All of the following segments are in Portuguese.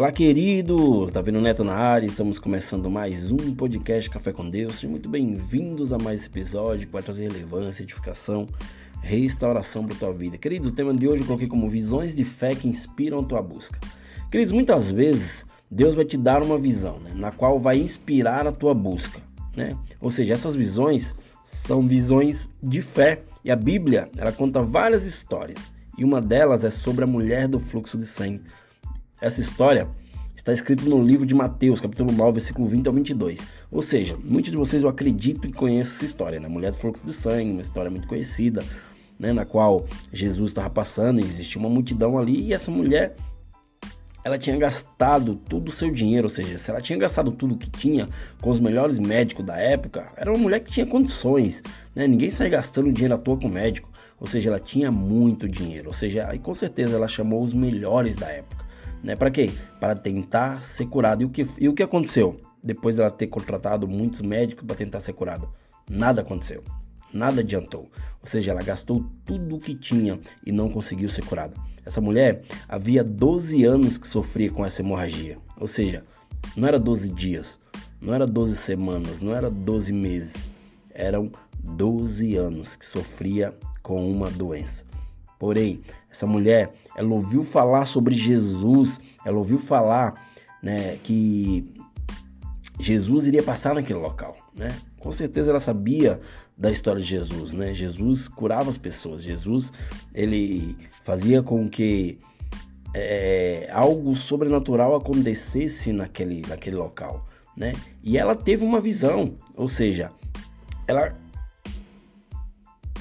Olá, querido! Tá vendo Neto na área? Estamos começando mais um podcast Café com Deus. Sejam muito bem-vindos a mais esse episódio que vai trazer relevância, edificação, restauração para tua vida. Queridos, o tema de hoje eu coloquei como visões de fé que inspiram a tua busca. Queridos, muitas vezes Deus vai te dar uma visão, né, na qual vai inspirar a tua busca, né? Ou seja, essas visões são visões de fé e a Bíblia, ela conta várias histórias e uma delas é sobre a mulher do fluxo de sangue. Essa história está escrita no livro de Mateus, capítulo 9, versículo 20 ao 22. Ou seja, muitos de vocês eu acredito que conhecem essa história, né? Mulher do fluxo de sangue, uma história muito conhecida, né? na qual Jesus estava passando e existia uma multidão ali e essa mulher ela tinha gastado todo o seu dinheiro, ou seja, se ela tinha gastado tudo que tinha com os melhores médicos da época, era uma mulher que tinha condições, né? Ninguém sai gastando dinheiro à toa com médico, ou seja, ela tinha muito dinheiro, ou seja, aí com certeza ela chamou os melhores da época. Né? Para quê? Para tentar ser curada. E o que, e o que aconteceu? Depois dela ter contratado muitos médicos para tentar ser curada, nada aconteceu. Nada adiantou. Ou seja, ela gastou tudo o que tinha e não conseguiu ser curada. Essa mulher havia 12 anos que sofria com essa hemorragia. Ou seja, não era 12 dias, não era 12 semanas, não era 12 meses. Eram 12 anos que sofria com uma doença. Porém, essa mulher, ela ouviu falar sobre Jesus, ela ouviu falar, né, que Jesus iria passar naquele local, né? Com certeza ela sabia da história de Jesus, né? Jesus curava as pessoas, Jesus ele fazia com que é, algo sobrenatural acontecesse naquele, naquele local, né? E ela teve uma visão, ou seja, ela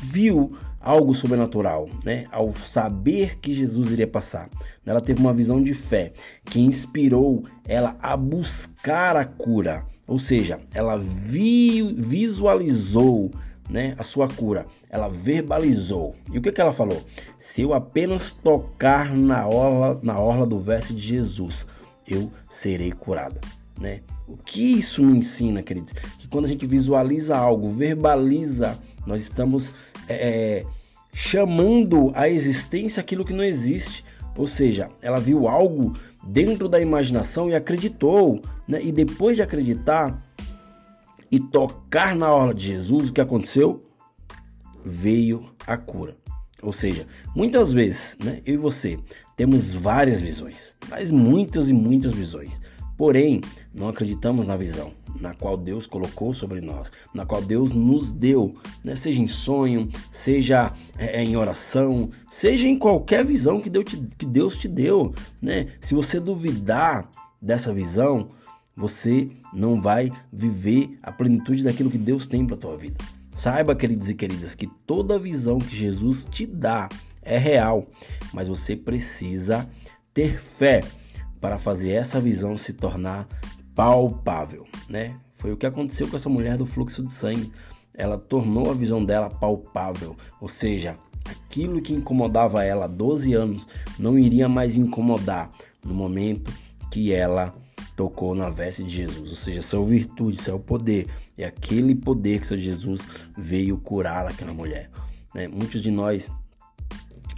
viu algo sobrenatural, né? Ao saber que Jesus iria passar. Ela teve uma visão de fé que inspirou ela a buscar a cura. Ou seja, ela vi, visualizou né, a sua cura. Ela verbalizou. E o que, que ela falou? Se eu apenas tocar na orla, na orla do verso de Jesus, eu serei curada. Né? O que isso me ensina, queridos? Que quando a gente visualiza algo, verbaliza, nós estamos é, chamando a existência aquilo que não existe. Ou seja, ela viu algo dentro da imaginação e acreditou. Né? E depois de acreditar e tocar na orla de Jesus, o que aconteceu? Veio a cura. Ou seja, muitas vezes, né, eu e você temos várias visões, mas muitas e muitas visões. Porém, não acreditamos na visão na qual Deus colocou sobre nós, na qual Deus nos deu, né? seja em sonho, seja é, é, em oração, seja em qualquer visão que Deus te, que Deus te deu. Né? Se você duvidar dessa visão, você não vai viver a plenitude daquilo que Deus tem para a tua vida. Saiba, queridos e queridas, que toda visão que Jesus te dá é real, mas você precisa ter fé para fazer essa visão se tornar palpável, né? Foi o que aconteceu com essa mulher do fluxo de sangue. Ela tornou a visão dela palpável, ou seja, aquilo que incomodava ela há 12 anos não iria mais incomodar no momento que ela tocou na veste de Jesus, ou seja, sua virtude, seu poder, e aquele poder que seu Jesus veio curar aquela mulher. Né? Muitos de nós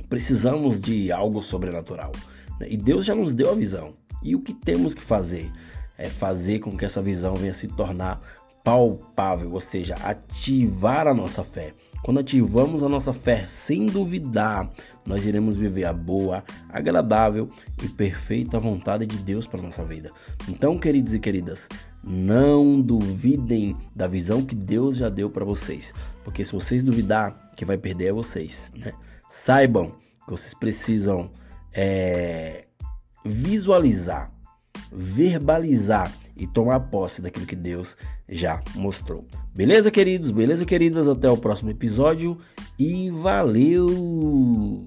precisamos de algo sobrenatural. Né? E Deus já nos deu a visão. E o que temos que fazer? É fazer com que essa visão venha se tornar palpável, ou seja, ativar a nossa fé. Quando ativamos a nossa fé sem duvidar, nós iremos viver a boa, agradável e perfeita vontade de Deus para nossa vida. Então, queridos e queridas, não duvidem da visão que Deus já deu para vocês, porque se vocês duvidar, quem vai perder é vocês. Né? Saibam que vocês precisam é, visualizar, verbalizar e tomar posse daquilo que Deus já mostrou. Beleza, queridos? Beleza, queridas? Até o próximo episódio e valeu!